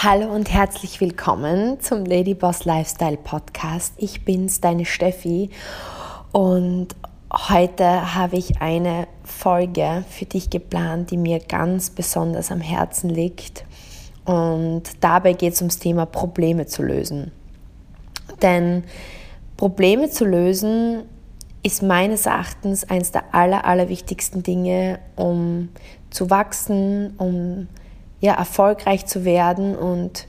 Hallo und herzlich willkommen zum Lady Boss Lifestyle Podcast. Ich bin's, deine Steffi, und heute habe ich eine Folge für dich geplant, die mir ganz besonders am Herzen liegt. Und dabei geht es ums Thema Probleme zu lösen. Denn Probleme zu lösen ist meines Erachtens eines der aller, allerwichtigsten Dinge, um zu wachsen, um ja, erfolgreich zu werden. Und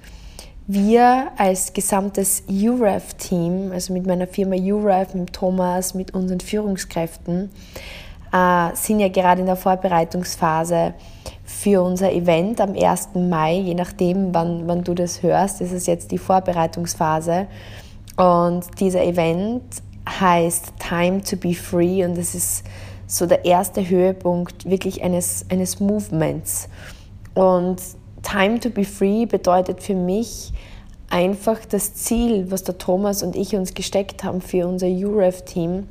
wir als gesamtes UREF-Team, also mit meiner Firma UREF, mit Thomas, mit unseren Führungskräften, äh, sind ja gerade in der Vorbereitungsphase für unser Event am 1. Mai, je nachdem, wann, wann du das hörst, ist es jetzt die Vorbereitungsphase. Und dieser Event heißt Time to be Free und das ist so der erste Höhepunkt wirklich eines, eines Movements. Und Time to be Free bedeutet für mich einfach das Ziel, was der Thomas und ich uns gesteckt haben für unser UREF-Team,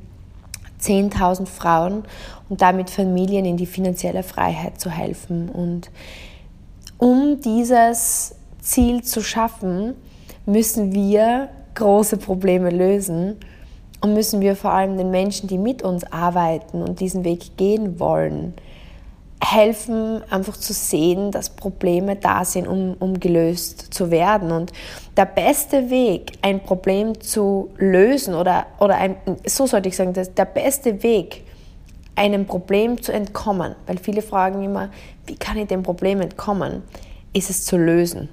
10.000 Frauen und damit Familien in die finanzielle Freiheit zu helfen. Und um dieses Ziel zu schaffen, müssen wir große Probleme lösen und müssen wir vor allem den Menschen, die mit uns arbeiten und diesen Weg gehen wollen, helfen, einfach zu sehen, dass Probleme da sind, um, um gelöst zu werden. Und der beste Weg, ein Problem zu lösen, oder, oder ein, so sollte ich sagen, der beste Weg, einem Problem zu entkommen, weil viele fragen immer, wie kann ich dem Problem entkommen, ist es zu lösen.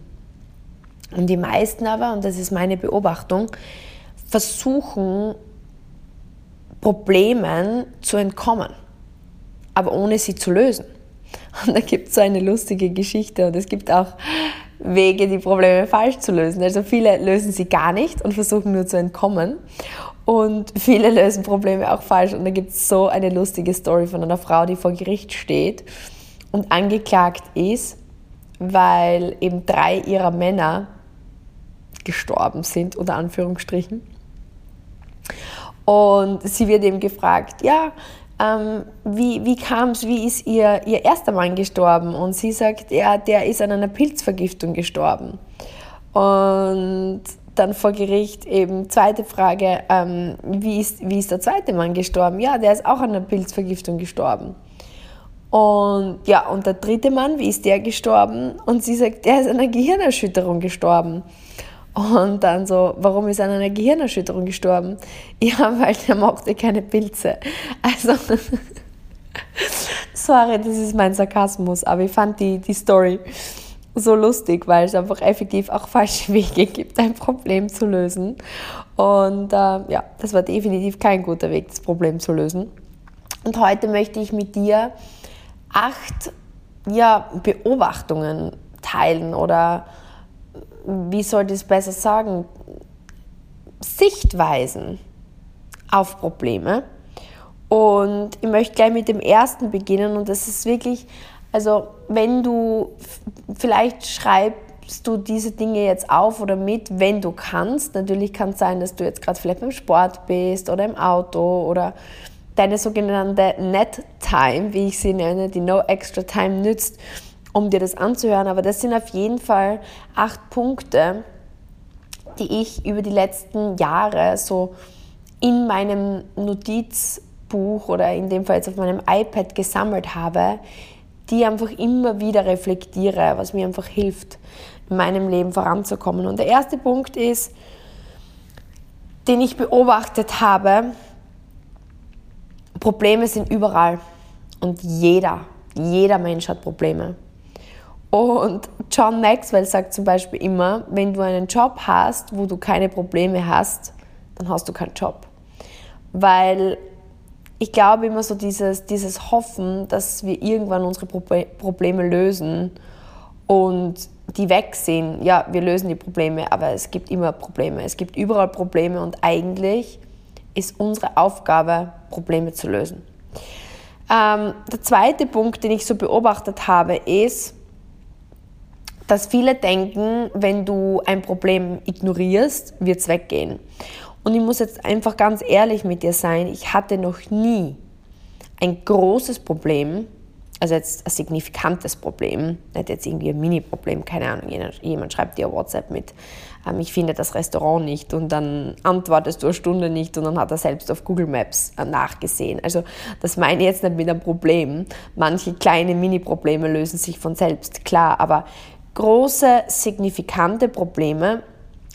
Und die meisten aber, und das ist meine Beobachtung, versuchen, Problemen zu entkommen, aber ohne sie zu lösen. Und da gibt es so eine lustige Geschichte und es gibt auch Wege, die Probleme falsch zu lösen. Also viele lösen sie gar nicht und versuchen nur zu entkommen. Und viele lösen Probleme auch falsch. Und da gibt es so eine lustige Story von einer Frau, die vor Gericht steht und angeklagt ist, weil eben drei ihrer Männer gestorben sind, unter Anführungsstrichen. Und sie wird eben gefragt, ja, ähm, wie, wie kam es, wie ist ihr, ihr erster Mann gestorben? Und sie sagt, ja, der ist an einer Pilzvergiftung gestorben. Und dann vor Gericht eben zweite Frage, ähm, wie, ist, wie ist der zweite Mann gestorben? Ja, der ist auch an einer Pilzvergiftung gestorben. Und ja, und der dritte Mann, wie ist der gestorben? Und sie sagt, der ist an einer Gehirnerschütterung gestorben. Und dann so, warum ist er an einer Gehirnerschütterung gestorben? Ja, weil er mochte keine Pilze. Also, sorry, das ist mein Sarkasmus, aber ich fand die, die Story so lustig, weil es einfach effektiv auch falsche Wege gibt, ein Problem zu lösen. Und äh, ja, das war definitiv kein guter Weg, das Problem zu lösen. Und heute möchte ich mit dir acht ja, Beobachtungen teilen oder wie soll ich es besser sagen, Sichtweisen auf Probleme. Und ich möchte gleich mit dem ersten beginnen und das ist wirklich, also wenn du, vielleicht schreibst du diese Dinge jetzt auf oder mit, wenn du kannst. Natürlich kann es sein, dass du jetzt gerade vielleicht beim Sport bist oder im Auto oder deine sogenannte Net Time, wie ich sie nenne, die No Extra Time nützt, um dir das anzuhören. Aber das sind auf jeden Fall acht Punkte, die ich über die letzten Jahre so in meinem Notizbuch oder in dem Fall jetzt auf meinem iPad gesammelt habe, die einfach immer wieder reflektiere, was mir einfach hilft, in meinem Leben voranzukommen. Und der erste Punkt ist, den ich beobachtet habe, Probleme sind überall und jeder, jeder Mensch hat Probleme. Und John Maxwell sagt zum Beispiel immer, wenn du einen Job hast, wo du keine Probleme hast, dann hast du keinen Job. Weil ich glaube immer so dieses, dieses Hoffen, dass wir irgendwann unsere Probleme lösen und die weg sind. Ja, wir lösen die Probleme, aber es gibt immer Probleme. Es gibt überall Probleme und eigentlich ist unsere Aufgabe, Probleme zu lösen. Ähm, der zweite Punkt, den ich so beobachtet habe, ist, dass viele denken, wenn du ein Problem ignorierst, wird es weggehen. Und ich muss jetzt einfach ganz ehrlich mit dir sein, ich hatte noch nie ein großes Problem Also jetzt ein signifikantes Problem, nicht jetzt irgendwie ein Mini-Problem, keine Ahnung, jemand schreibt dir WhatsApp mit, ähm, ich finde das Restaurant nicht und dann antwortest du eine Stunde nicht und dann hat er selbst auf Google Maps äh, nachgesehen. Also das meine ich jetzt nicht mit einem Problem. Manche kleine Mini-Probleme lösen sich von selbst, klar, aber große, signifikante Probleme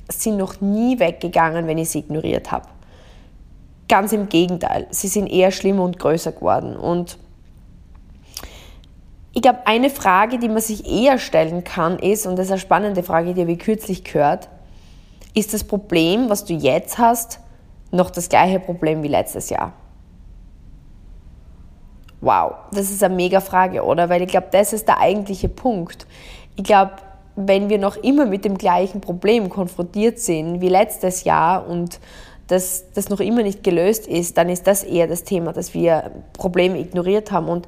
sind noch nie weggegangen, wenn ich sie ignoriert habe. Ganz im Gegenteil, sie sind eher schlimmer und größer geworden und ich glaube, eine Frage, die man sich eher stellen kann, ist, und das ist eine spannende Frage, die habe ich kürzlich gehört, ist das Problem, was du jetzt hast, noch das gleiche Problem wie letztes Jahr? Wow, das ist eine mega Frage, oder? Weil ich glaube, das ist der eigentliche Punkt. Ich glaube, wenn wir noch immer mit dem gleichen Problem konfrontiert sind wie letztes Jahr und das, das noch immer nicht gelöst ist, dann ist das eher das Thema, dass wir Probleme ignoriert haben. Und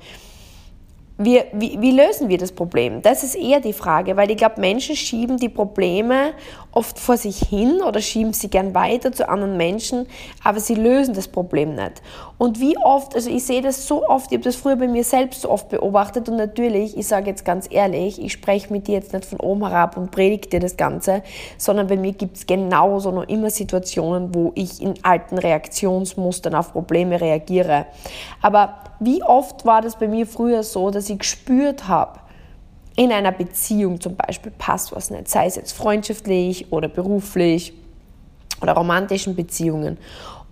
wir, wie, wie, lösen wir das Problem? Das ist eher die Frage, weil ich glaube, Menschen schieben die Probleme oft vor sich hin oder schieben sie gern weiter zu anderen Menschen, aber sie lösen das Problem nicht. Und wie oft, also ich sehe das so oft, ich habe das früher bei mir selbst so oft beobachtet und natürlich, ich sage jetzt ganz ehrlich, ich spreche mit dir jetzt nicht von oben herab und predige dir das Ganze, sondern bei mir gibt es genauso noch immer Situationen, wo ich in alten Reaktionsmustern auf Probleme reagiere. Aber wie oft war das bei mir früher so, dass ich gespürt habe, in einer Beziehung zum Beispiel passt was nicht, sei es jetzt freundschaftlich oder beruflich oder romantischen Beziehungen.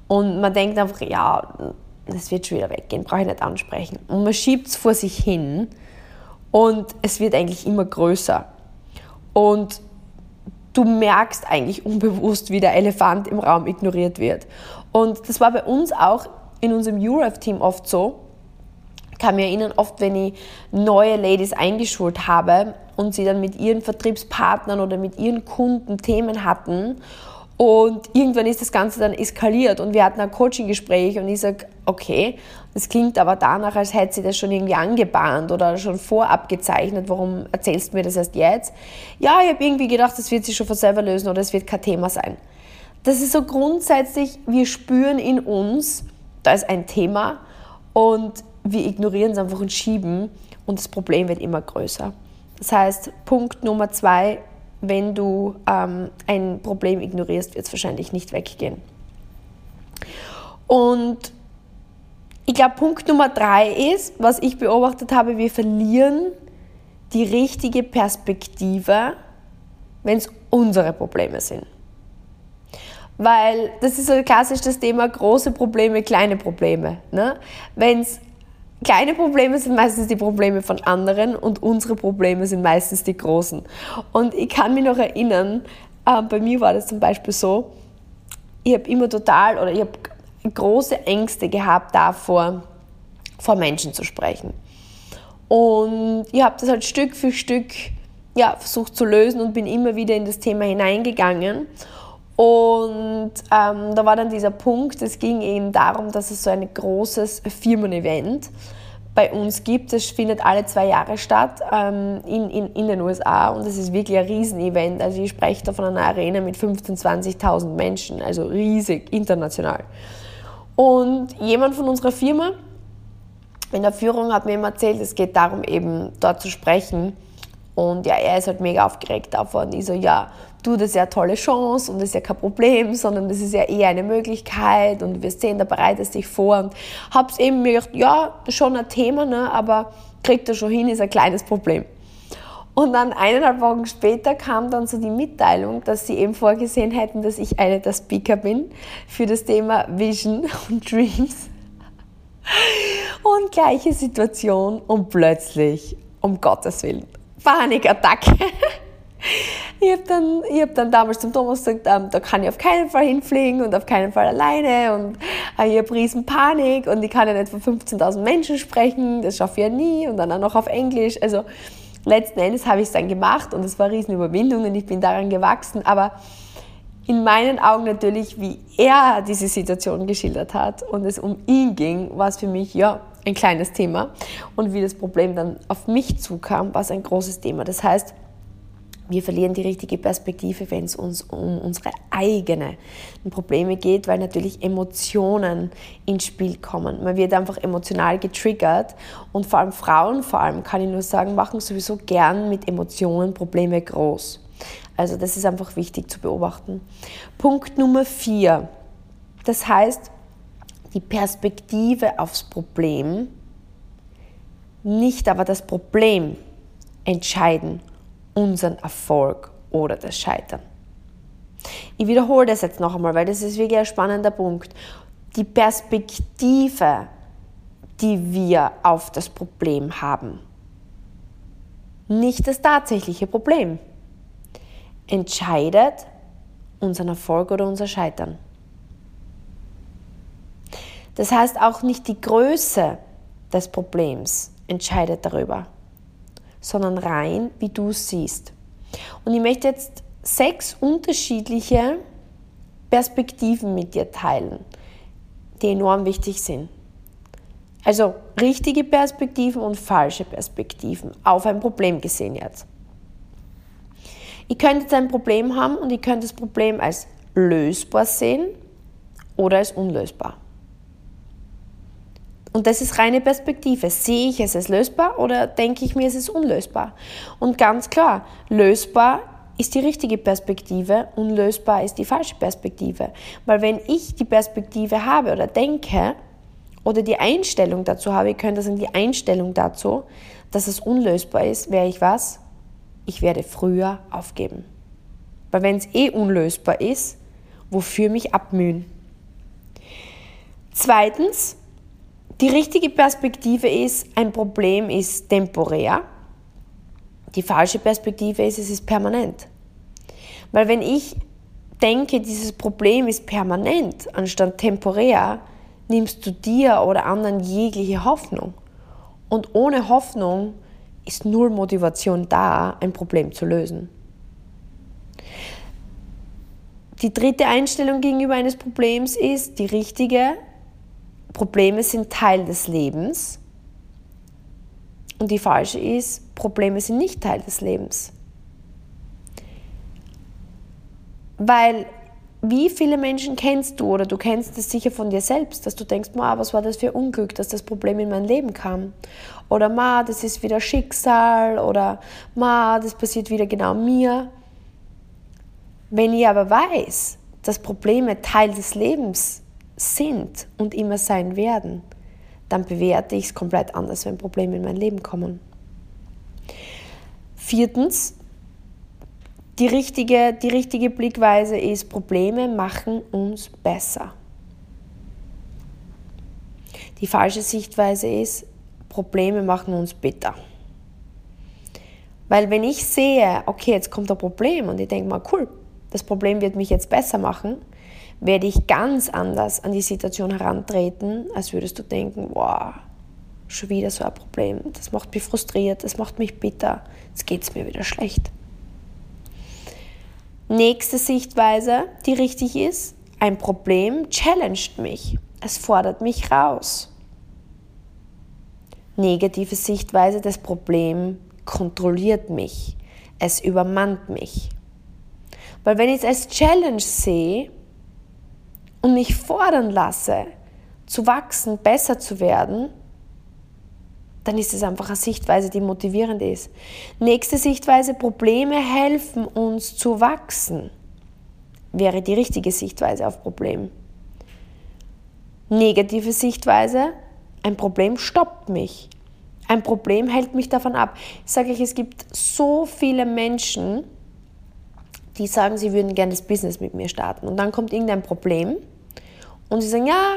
Und man denkt einfach, ja, das wird schon wieder weggehen, brauche ich nicht ansprechen. Und man schiebt es vor sich hin und es wird eigentlich immer größer. Und du merkst eigentlich unbewusst, wie der Elefant im Raum ignoriert wird. Und das war bei uns auch in unserem URF-Team oft so, kann mich erinnern, oft wenn ich neue Ladies eingeschult habe und sie dann mit ihren Vertriebspartnern oder mit ihren Kunden Themen hatten und irgendwann ist das Ganze dann eskaliert und wir hatten ein Coaching-Gespräch und ich sage, okay, das klingt aber danach, als hätte sie das schon irgendwie angebahnt oder schon vorab gezeichnet, warum erzählst du mir das erst jetzt? Ja, ich habe irgendwie gedacht, das wird sich schon von selber lösen oder es wird kein Thema sein. Das ist so grundsätzlich, wir spüren in uns, da ist ein Thema und wir ignorieren es einfach und schieben und das Problem wird immer größer. Das heißt, Punkt Nummer zwei, wenn du ähm, ein Problem ignorierst, wird es wahrscheinlich nicht weggehen. Und ich glaube, Punkt Nummer drei ist, was ich beobachtet habe, wir verlieren die richtige Perspektive, wenn es unsere Probleme sind. Weil das ist so klassisch das Thema große Probleme, kleine Probleme. Ne? Wenn es kleine Probleme sind meistens die Probleme von anderen und unsere Probleme sind meistens die großen. Und ich kann mich noch erinnern, äh, bei mir war das zum Beispiel so, ich habe immer total oder ich habe große Ängste gehabt davor, vor Menschen zu sprechen. Und ich habe das halt Stück für Stück ja, versucht zu lösen und bin immer wieder in das Thema hineingegangen. Und ähm, da war dann dieser Punkt, es ging eben darum, dass es so ein großes Firmen-Event bei uns gibt. Es findet alle zwei Jahre statt ähm, in, in, in den USA und es ist wirklich ein Riesenevent. Also ich spreche da von einer Arena mit 15.000, 20.000 Menschen, also riesig, international. Und jemand von unserer Firma in der Führung hat mir immer erzählt, es geht darum, eben dort zu sprechen. Und ja, er ist halt mega aufgeregt davon. Ich so, ja, du, das ist ja eine tolle Chance und das ist ja kein Problem, sondern das ist ja eher eine Möglichkeit und wir sehen, da bereitest dich vor und hab's eben mir gedacht, ja, schon ein Thema, ne, aber kriegt er schon hin, ist ein kleines Problem. Und dann eineinhalb Wochen später kam dann so die Mitteilung, dass sie eben vorgesehen hätten, dass ich eine der Speaker bin für das Thema Vision und Dreams. Und gleiche Situation und plötzlich, um Gottes Willen, Panikattacke. Ich habe dann, hab dann damals zum Thomas gesagt, ähm, da kann ich auf keinen Fall hinfliegen und auf keinen Fall alleine und äh, ich habe riesen Panik und ich kann ja nicht von 15.000 Menschen sprechen, das schaffe ich ja nie und dann auch noch auf Englisch. Also letzten Endes habe ich es dann gemacht und es war eine riesen Überwindung und ich bin daran gewachsen, aber in meinen Augen natürlich, wie er diese Situation geschildert hat und es um ihn ging, war es für mich, ja, ein kleines Thema. Und wie das Problem dann auf mich zukam, war es ein großes Thema. Das heißt, Wir verlieren die richtige Perspektive, wenn es uns um unsere eigenen Probleme geht, weil natürlich Emotionen ins Spiel kommen. Man wird einfach emotional getriggert und vor allem Frauen, vor allem kann ich nur sagen, machen sowieso gern mit Emotionen Probleme groß. Also das ist einfach wichtig zu beobachten. Punkt Nummer vier. Das heißt, die Perspektive aufs Problem, nicht aber das Problem entscheiden unseren Erfolg oder das Scheitern. Ich wiederhole das jetzt noch einmal, weil das ist wirklich ein spannender Punkt. Die Perspektive, die wir auf das Problem haben, nicht das tatsächliche Problem, entscheidet unseren Erfolg oder unser Scheitern. Das heißt, auch nicht die Größe des Problems entscheidet darüber, sondern rein, wie du es siehst. Und ich möchte jetzt sechs unterschiedliche Perspektiven mit dir teilen, die enorm wichtig sind. Also richtige Perspektiven und falsche Perspektiven auf ein Problem gesehen jetzt. Ich könnte jetzt ein Problem haben und ich könnte das Problem als lösbar sehen oder als unlösbar. Und das ist reine Perspektive. Sehe ich es als lösbar oder denke ich mir, es ist unlösbar? Und ganz klar, lösbar ist die richtige Perspektive, unlösbar ist die falsche Perspektive. Weil wenn ich die Perspektive habe oder denke oder die Einstellung dazu habe, ich könnte sagen, die Einstellung dazu, dass es unlösbar ist, wäre ich was? Ich werde früher aufgeben. Weil wenn es eh unlösbar ist, wofür mich abmühen? Zweitens, die richtige Perspektive ist, ein Problem ist temporär. Die falsche Perspektive ist, es ist permanent. Weil wenn ich denke, dieses Problem ist permanent anstatt temporär, nimmst du dir oder anderen jegliche Hoffnung. Und ohne Hoffnung ist null Motivation da, ein Problem zu lösen. Die dritte Einstellung gegenüber eines Problems ist die richtige, Probleme sind Teil des Lebens. Und die falsche ist, Probleme sind nicht Teil des Lebens. Weil wie viele Menschen kennst du oder du kennst es sicher von dir selbst, dass du denkst, ma, was war das für Unglück, dass das Problem in mein Leben kam? Oder ma, das ist wieder Schicksal oder ma, das passiert wieder genau mir. Wenn ich aber weiß, dass Probleme Teil des Lebens sind und immer sein werden, dann bewerte ich es komplett anders, wenn Probleme in mein Leben kommen. Viertens, die richtige, die richtige Blickweise ist, Probleme machen uns besser. Die falsche Sichtweise ist, Probleme machen uns bitter. Weil wenn ich sehe, okay, jetzt kommt ein Problem und ich denke mal, cool, das Problem wird mich jetzt besser machen, werde ich ganz anders an die Situation herantreten, als würdest du denken, wow, schon wieder so ein Problem, das macht mich frustriert, das macht mich bitter, jetzt geht es mir wieder schlecht. Nächste Sichtweise, die richtig ist, ein Problem challenged mich, es fordert mich raus. Negative Sichtweise, das Problem kontrolliert mich, es übermannt mich. Weil wenn ich es als Challenge sehe, und mich fordern lasse, zu wachsen, besser zu werden, dann ist es einfach eine Sichtweise, die motivierend ist. Nächste Sichtweise, Probleme helfen uns zu wachsen, wäre die richtige Sichtweise auf Problem. Negative Sichtweise, ein Problem stoppt mich. Ein Problem hält mich davon ab. Ich sage euch, es gibt so viele Menschen, die sagen, sie würden gerne das Business mit mir starten. Und dann kommt irgendein Problem und sie sagen, ja,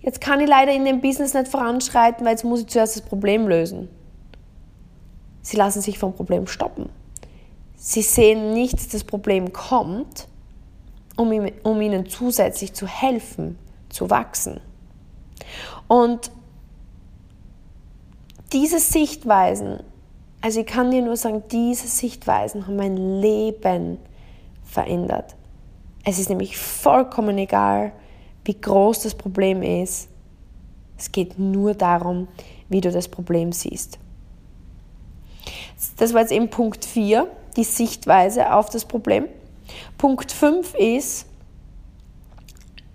jetzt kann ich leider in dem Business nicht voranschreiten, weil jetzt muss ich zuerst das Problem lösen. Sie lassen sich vom Problem stoppen. Sie sehen nicht, dass das Problem kommt, um, um ihnen zusätzlich zu helfen, zu wachsen. Und diese Sichtweisen, also ich kann dir nur sagen, diese Sichtweisen haben mein Leben verändert. Es ist nämlich vollkommen egal, wie groß das Problem ist. Es geht nur darum, wie du das Problem siehst. Das war jetzt eben Punkt 4, die Sichtweise auf das Problem. Punkt 5 ist,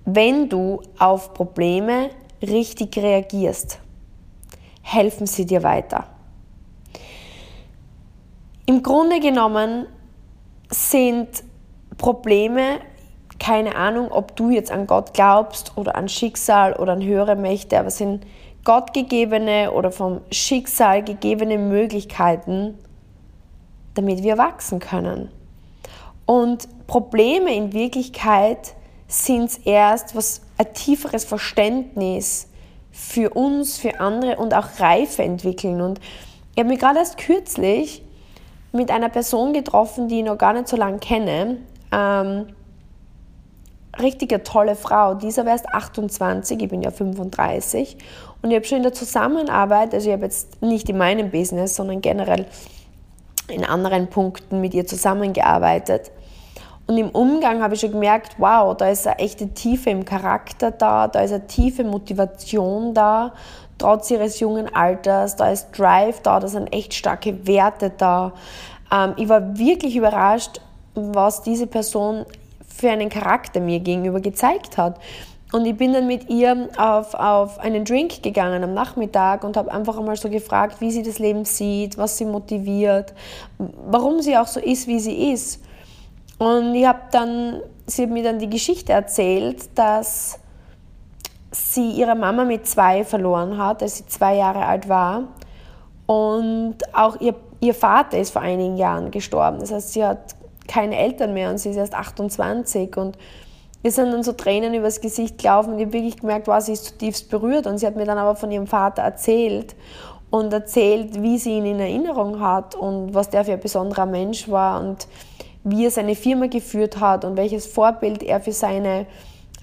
wenn du auf Probleme richtig reagierst, helfen sie dir weiter. Im Grunde genommen sind Probleme, keine Ahnung, ob du jetzt an Gott glaubst oder an Schicksal oder an höhere Mächte, aber sind gottgegebene oder vom Schicksal gegebene Möglichkeiten, damit wir wachsen können. Und Probleme in Wirklichkeit sind erst was ein tieferes Verständnis für uns, für andere und auch Reife entwickeln. Und ich habe mich gerade erst kürzlich mit einer Person getroffen, die ich noch gar nicht so lange kenne. Ähm, richtige tolle Frau. Dieser wäre erst 28, ich bin ja 35. Und ich habe schon in der Zusammenarbeit, also ich habe jetzt nicht in meinem Business, sondern generell in anderen Punkten mit ihr zusammengearbeitet. Und im Umgang habe ich schon gemerkt, wow, da ist eine echte Tiefe im Charakter da, da ist eine tiefe Motivation da, trotz ihres jungen Alters, da ist Drive da, da sind echt starke Werte da. Ähm, ich war wirklich überrascht, was diese Person für einen Charakter mir gegenüber gezeigt hat. Und ich bin dann mit ihr auf, auf einen Drink gegangen am Nachmittag und habe einfach einmal so gefragt, wie sie das Leben sieht, was sie motiviert, warum sie auch so ist, wie sie ist. Und ich habe dann, sie hat mir dann die Geschichte erzählt, dass sie ihre Mama mit zwei verloren hat, als sie zwei Jahre alt war. Und auch ihr, ihr Vater ist vor einigen Jahren gestorben. Das heißt, sie hat keine Eltern mehr und sie ist erst 28. Und wir sind dann so Tränen übers Gesicht gelaufen und ich habe wirklich gemerkt, wow, sie ist zutiefst berührt. Und sie hat mir dann aber von ihrem Vater erzählt und erzählt, wie sie ihn in Erinnerung hat und was der für ein besonderer Mensch war und wie er seine Firma geführt hat und welches Vorbild er für seine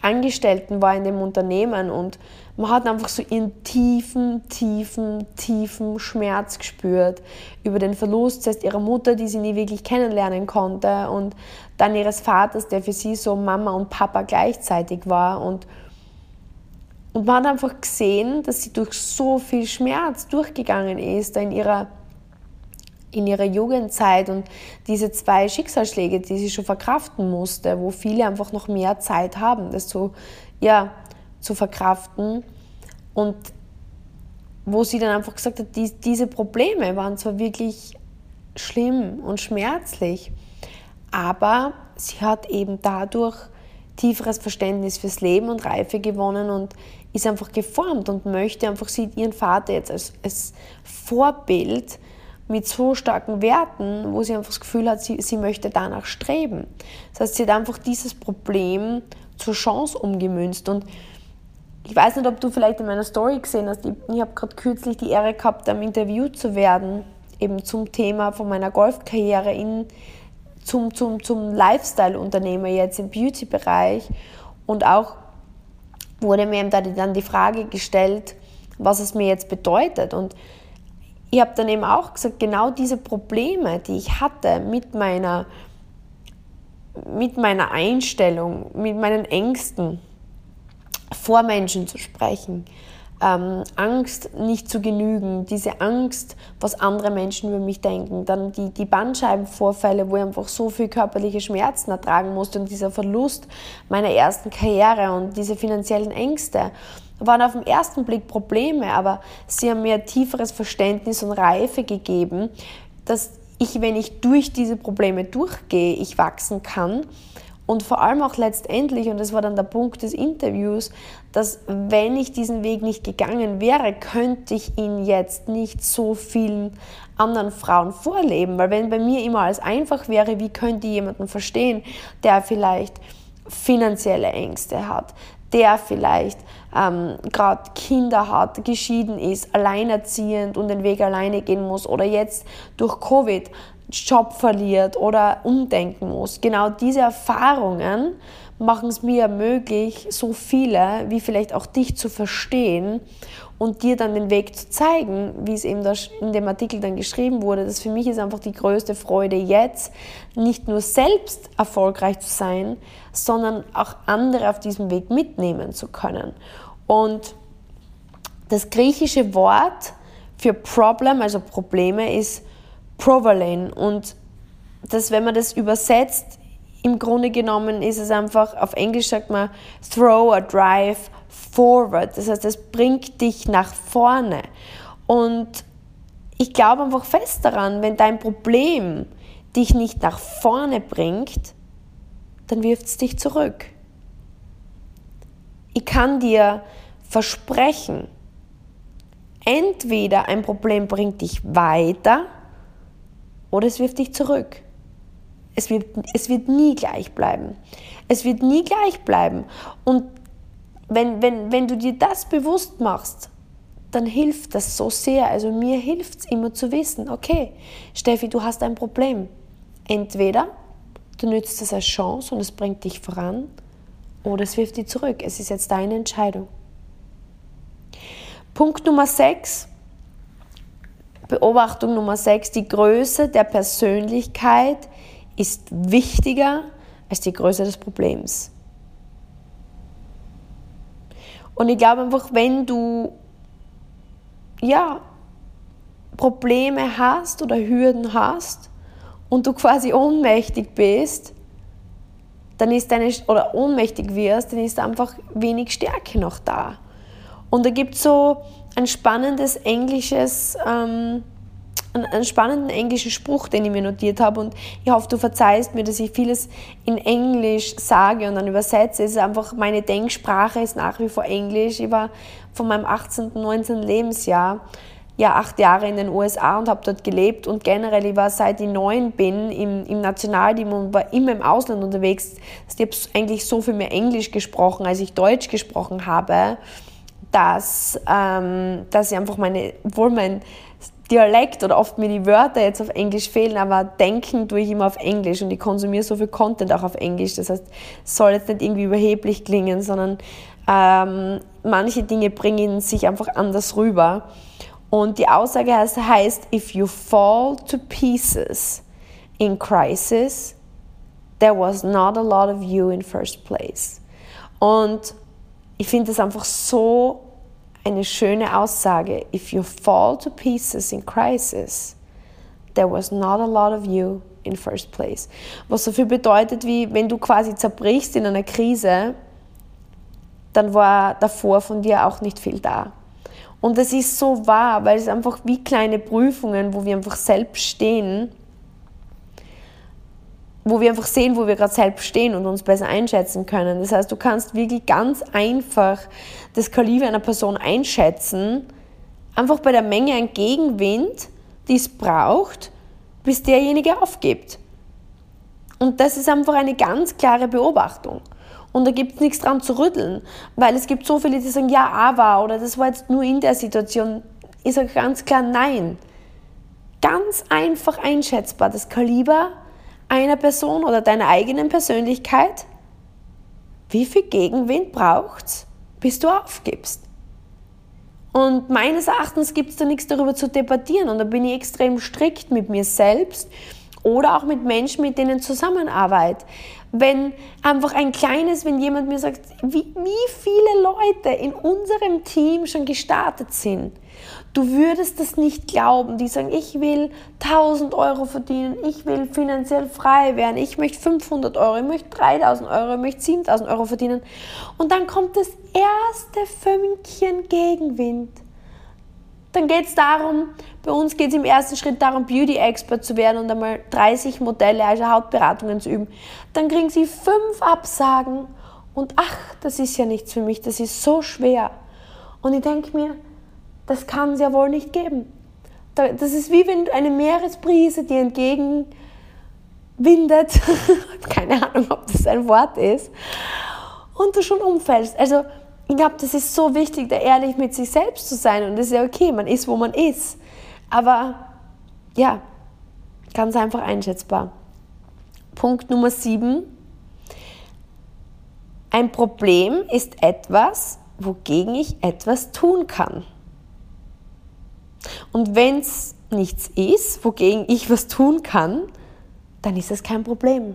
Angestellten war in dem Unternehmen. Und man hat einfach so ihren tiefen, tiefen, tiefen Schmerz gespürt über den Verlust zuerst ihrer Mutter, die sie nie wirklich kennenlernen konnte, und dann ihres Vaters, der für sie so Mama und Papa gleichzeitig war. Und, und man hat einfach gesehen, dass sie durch so viel Schmerz durchgegangen ist, in ihrer in ihrer Jugendzeit und diese zwei Schicksalsschläge, die sie schon verkraften musste, wo viele einfach noch mehr Zeit haben, das zu, ja, zu verkraften. Und wo sie dann einfach gesagt hat, die, diese Probleme waren zwar wirklich schlimm und schmerzlich, aber sie hat eben dadurch tieferes Verständnis fürs Leben und Reife gewonnen und ist einfach geformt und möchte einfach sieht ihren Vater jetzt als, als Vorbild mit so starken Werten, wo sie einfach das Gefühl hat, sie, sie möchte danach streben. Das heißt, sie hat einfach dieses Problem zur Chance umgemünzt und ich weiß nicht, ob du vielleicht in meiner Story gesehen hast, ich, ich habe gerade kürzlich die Ehre gehabt, am Interview zu werden, eben zum Thema von meiner Golfkarriere in, zum, zum, zum Lifestyle-Unternehmer jetzt im Beauty-Bereich. Und auch wurde mir dann die Frage gestellt, was es mir jetzt bedeutet. Und ich habe dann eben auch gesagt, genau diese Probleme, die ich hatte mit meiner, mit meiner Einstellung, mit meinen Ängsten, vor Menschen zu sprechen, ähm, Angst nicht zu genügen, diese Angst, was andere Menschen über mich denken, dann die, die Bandscheibenvorfälle, wo ich einfach so viel körperliche Schmerzen ertragen musste und dieser Verlust meiner ersten Karriere und diese finanziellen Ängste waren auf den ersten Blick Probleme, aber sie haben mir tieferes Verständnis und Reife gegeben, dass ich, wenn ich durch diese Probleme durchgehe, ich wachsen kann und vor allem auch letztendlich, und das war dann der Punkt des Interviews, dass wenn ich diesen Weg nicht gegangen wäre, könnte ich ihn jetzt nicht so vielen anderen Frauen vorleben. Weil wenn bei mir immer alles einfach wäre, wie könnte ich jemanden verstehen, der vielleicht finanzielle Ängste hat, der vielleicht ähm, gerade Kinder hat, geschieden ist, alleinerziehend und den Weg alleine gehen muss oder jetzt durch Covid Job verliert oder umdenken muss. Genau diese Erfahrungen machen es mir möglich, so viele wie vielleicht auch dich zu verstehen und dir dann den Weg zu zeigen, wie es eben in dem Artikel dann geschrieben wurde. Das für mich ist einfach die größte Freude jetzt, nicht nur selbst erfolgreich zu sein, sondern auch andere auf diesem Weg mitnehmen zu können. Und das griechische Wort für Problem, also Probleme, ist Provolane. Und das, wenn man das übersetzt, im Grunde genommen ist es einfach, auf Englisch sagt man, throw a drive forward. Das heißt, es bringt dich nach vorne. Und ich glaube einfach fest daran, wenn dein Problem dich nicht nach vorne bringt, dann wirft es dich zurück. Ich kann dir versprechen, entweder ein Problem bringt dich weiter oder es wirft dich zurück. Es wird, es wird nie gleich bleiben. Es wird nie gleich bleiben. Und wenn, wenn, wenn du dir das bewusst machst, dann hilft das so sehr. Also mir hilft es immer zu wissen, okay, Steffi, du hast ein Problem. Entweder du nützt es als Chance und es bringt dich voran, oder es wirft dich zurück. Es ist jetzt deine Entscheidung. Punkt Nummer 6, Beobachtung Nummer 6, die Größe der Persönlichkeit ist wichtiger als die Größe des Problems. Und ich glaube einfach, wenn du ja, Probleme hast oder Hürden hast und du quasi ohnmächtig bist, dann ist deine, oder ohnmächtig wirst, dann ist einfach wenig Stärke noch da. Und da gibt es so ein spannendes englisches, ähm, einen, spannenden englischen Spruch, den ich mir notiert habe. Und ich hoffe, du verzeihst mir, dass ich vieles in Englisch sage und dann übersetze. Es ist einfach, meine Denksprache ist nach wie vor Englisch. Ich war von meinem 18., 19. Lebensjahr ja acht Jahre in den USA und habe dort gelebt und generell, ich war seit ich neun bin im, im Nationalteam und war immer im Ausland unterwegs. Ich habe eigentlich so viel mehr Englisch gesprochen, als ich Deutsch gesprochen habe, dass, ähm, dass ich einfach meine, obwohl mein Dialekt oder oft mir die Wörter jetzt auf Englisch fehlen, aber denken tue ich immer auf Englisch und ich konsumiere so viel Content auch auf Englisch. Das heißt, es soll jetzt nicht irgendwie überheblich klingen, sondern ähm, manche Dinge bringen sich einfach anders rüber. Und die Aussage heißt, heißt, if you fall to pieces in crisis, there was not a lot of you in first place. Und ich finde das einfach so eine schöne Aussage. If you fall to pieces in crisis, there was not a lot of you in first place. Was so viel bedeutet wie, wenn du quasi zerbrichst in einer Krise, dann war davor von dir auch nicht viel da. Und es ist so wahr, weil es einfach wie kleine Prüfungen, wo wir einfach selbst stehen, wo wir einfach sehen, wo wir gerade selbst stehen und uns besser einschätzen können. Das heißt, du kannst wirklich ganz einfach das Kaliber einer Person einschätzen, einfach bei der Menge an Gegenwind, die es braucht, bis derjenige aufgibt. Und das ist einfach eine ganz klare Beobachtung. Und da gibt es nichts dran zu rütteln, weil es gibt so viele, die sagen, ja, aber oder das war jetzt nur in der Situation. Ich sage ganz klar nein. Ganz einfach einschätzbar. Das Kaliber einer Person oder deiner eigenen Persönlichkeit, wie viel Gegenwind braucht es, bis du aufgibst? Und meines Erachtens gibt es da nichts darüber zu debattieren und da bin ich extrem strikt mit mir selbst oder auch mit Menschen, mit denen zusammenarbeite. Wenn einfach ein kleines, wenn jemand mir sagt, wie, wie viele Leute in unserem Team schon gestartet sind, Du würdest das nicht glauben. Die sagen, ich will 1000 Euro verdienen, ich will finanziell frei werden, ich möchte 500 Euro, ich möchte 3000 Euro, ich möchte 7000 Euro verdienen. Und dann kommt das erste Fünkchen Gegenwind. Dann geht es darum, bei uns geht es im ersten Schritt darum, Beauty-Expert zu werden und einmal 30 Modelle, also Hautberatungen zu üben. Dann kriegen sie fünf Absagen und ach, das ist ja nichts für mich, das ist so schwer. Und ich denke mir, das kann es ja wohl nicht geben. Das ist wie wenn eine Meeresbrise dir entgegenwindet. Keine Ahnung, ob das ein Wort ist. Und du schon umfällst. Also, ich glaube, das ist so wichtig, da ehrlich mit sich selbst zu sein. Und das ist ja okay, man ist, wo man ist. Aber ja, ganz einfach einschätzbar. Punkt Nummer sieben. Ein Problem ist etwas, wogegen ich etwas tun kann. Und wenn es nichts ist, wogegen ich was tun kann, dann ist es kein Problem,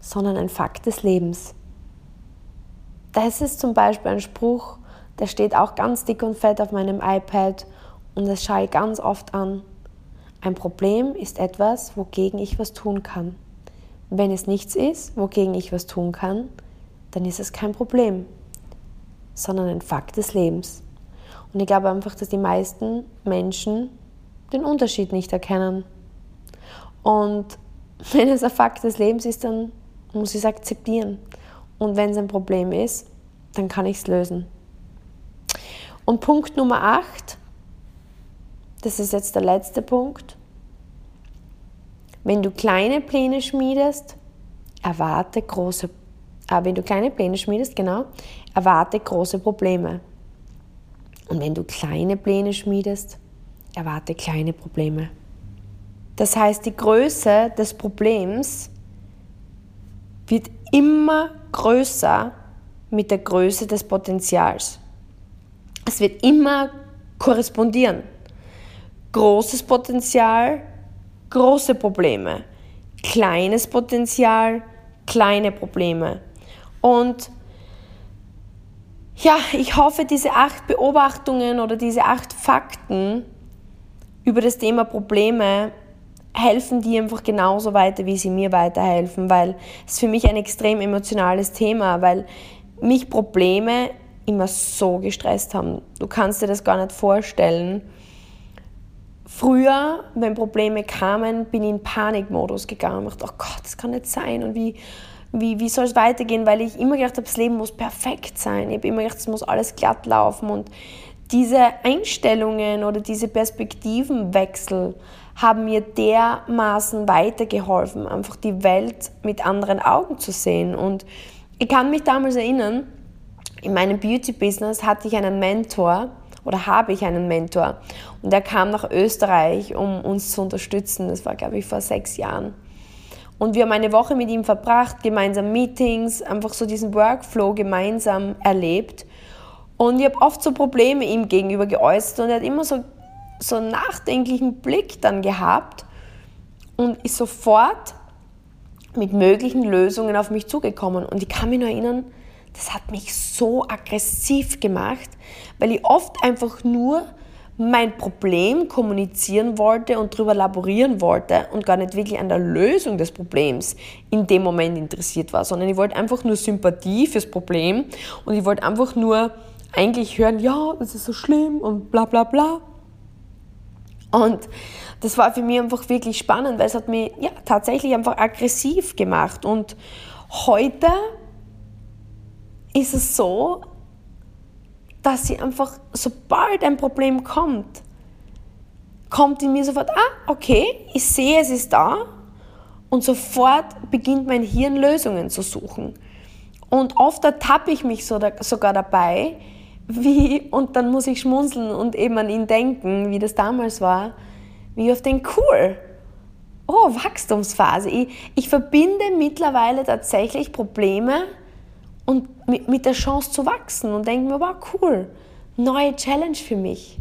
sondern ein Fakt des Lebens. Das ist zum Beispiel ein Spruch, der steht auch ganz dick und fett auf meinem iPad und das schaue ich ganz oft an. Ein Problem ist etwas, wogegen ich was tun kann. Wenn es nichts ist, wogegen ich was tun kann, dann ist es kein Problem, sondern ein Fakt des Lebens. Und ich glaube einfach, dass die meisten Menschen den Unterschied nicht erkennen. Und wenn es ein Fakt des Lebens ist, dann muss ich es akzeptieren. Und wenn es ein Problem ist, dann kann ich es lösen. Und Punkt Nummer 8, das ist jetzt der letzte Punkt. Wenn du kleine Pläne schmiedest, erwarte große, äh, wenn du kleine Pläne schmiedest, genau, erwarte große Probleme. Und wenn du kleine Pläne schmiedest, erwarte kleine Probleme. Das heißt, die Größe des Problems wird immer größer mit der Größe des Potenzials. Es wird immer korrespondieren. Großes Potenzial, große Probleme. Kleines Potenzial, kleine Probleme. Und ja, ich hoffe, diese acht Beobachtungen oder diese acht Fakten über das Thema Probleme helfen dir einfach genauso weiter, wie sie mir weiterhelfen, weil es für mich ein extrem emotionales Thema, weil mich Probleme immer so gestresst haben. Du kannst dir das gar nicht vorstellen. Früher, wenn Probleme kamen, bin ich in Panikmodus gegangen und dachte, oh Gott, das kann nicht sein und wie, wie, wie soll es weitergehen, weil ich immer gedacht habe, das Leben muss perfekt sein. Ich habe immer gedacht, es muss alles glatt laufen und diese Einstellungen oder diese Perspektivenwechsel haben mir dermaßen weitergeholfen, einfach die Welt mit anderen Augen zu sehen. Und ich kann mich damals erinnern, in meinem Beauty-Business hatte ich einen Mentor oder habe ich einen Mentor und der kam nach Österreich, um uns zu unterstützen. Das war, glaube ich, vor sechs Jahren. Und wir haben eine Woche mit ihm verbracht, gemeinsam Meetings, einfach so diesen Workflow gemeinsam erlebt. Und ich habe oft so Probleme ihm gegenüber geäußert und er hat immer so so einen nachdenklichen Blick dann gehabt und ist sofort mit möglichen Lösungen auf mich zugekommen. Und ich kann mich nur erinnern, das hat mich so aggressiv gemacht, weil ich oft einfach nur mein Problem kommunizieren wollte und darüber laborieren wollte und gar nicht wirklich an der Lösung des Problems in dem Moment interessiert war, sondern ich wollte einfach nur Sympathie fürs Problem und ich wollte einfach nur eigentlich hören, ja, das ist so schlimm und bla bla bla. Und das war für mich einfach wirklich spannend, weil es hat mich ja, tatsächlich einfach aggressiv gemacht. Und heute ist es so, dass sie einfach, sobald ein Problem kommt, kommt in mir sofort, ah, okay, ich sehe, es ist da. Und sofort beginnt mein Hirn Lösungen zu suchen. Und oft ertappe ich mich sogar dabei, wie, und dann muss ich schmunzeln und eben an ihn denken, wie das damals war, wie auf den cool. Oh, Wachstumsphase. Ich, ich verbinde mittlerweile tatsächlich Probleme und mit, der Chance zu wachsen und denke mir, wow, cool, neue Challenge für mich.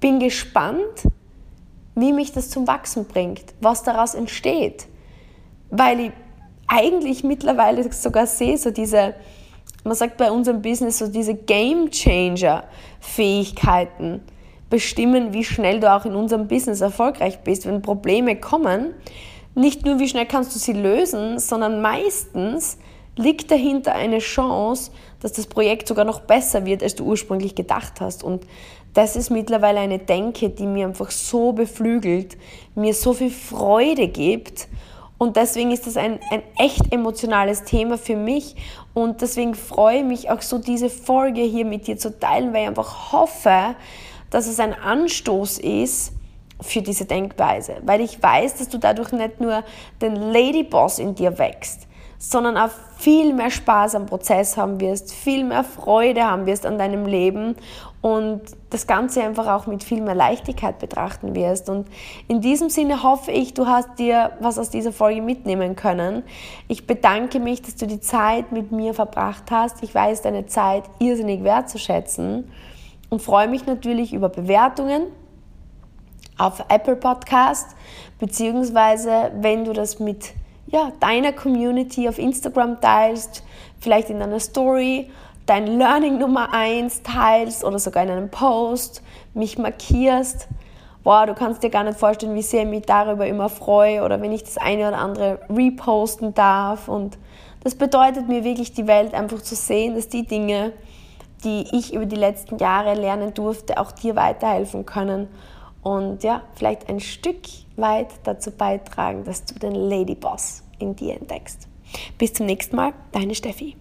Bin gespannt, wie mich das zum Wachsen bringt, was daraus entsteht. Weil ich eigentlich mittlerweile sogar sehe, so diese, man sagt bei unserem Business so diese Game Changer Fähigkeiten bestimmen, wie schnell du auch in unserem Business erfolgreich bist. Wenn Probleme kommen, nicht nur wie schnell kannst du sie lösen, sondern meistens liegt dahinter eine Chance, dass das Projekt sogar noch besser wird, als du ursprünglich gedacht hast. Und das ist mittlerweile eine Denke, die mir einfach so beflügelt, mir so viel Freude gibt und deswegen ist das ein, ein echt emotionales Thema für mich. Und deswegen freue ich mich auch so, diese Folge hier mit dir zu teilen, weil ich einfach hoffe, dass es ein Anstoß ist für diese Denkweise. Weil ich weiß, dass du dadurch nicht nur den Ladyboss in dir wächst, sondern auch viel mehr Spaß am Prozess haben wirst, viel mehr Freude haben wirst an deinem Leben und das Ganze einfach auch mit viel mehr Leichtigkeit betrachten wirst. Und in diesem Sinne hoffe ich, du hast dir was aus dieser Folge mitnehmen können. Ich bedanke mich, dass du die Zeit mit mir verbracht hast. Ich weiß deine Zeit irrsinnig wertzuschätzen und freue mich natürlich über Bewertungen auf Apple Podcast, beziehungsweise wenn du das mit ja, deiner Community auf Instagram teilst, vielleicht in einer Story dein Learning Nummer 1 teilst oder sogar in einem Post, mich markierst, boah, du kannst dir gar nicht vorstellen, wie sehr ich mich darüber immer freue oder wenn ich das eine oder andere reposten darf. Und das bedeutet mir wirklich die Welt einfach zu sehen, dass die Dinge, die ich über die letzten Jahre lernen durfte, auch dir weiterhelfen können und ja, vielleicht ein Stück weit dazu beitragen, dass du den Ladyboss in dir entdeckst. Bis zum nächsten Mal, deine Steffi.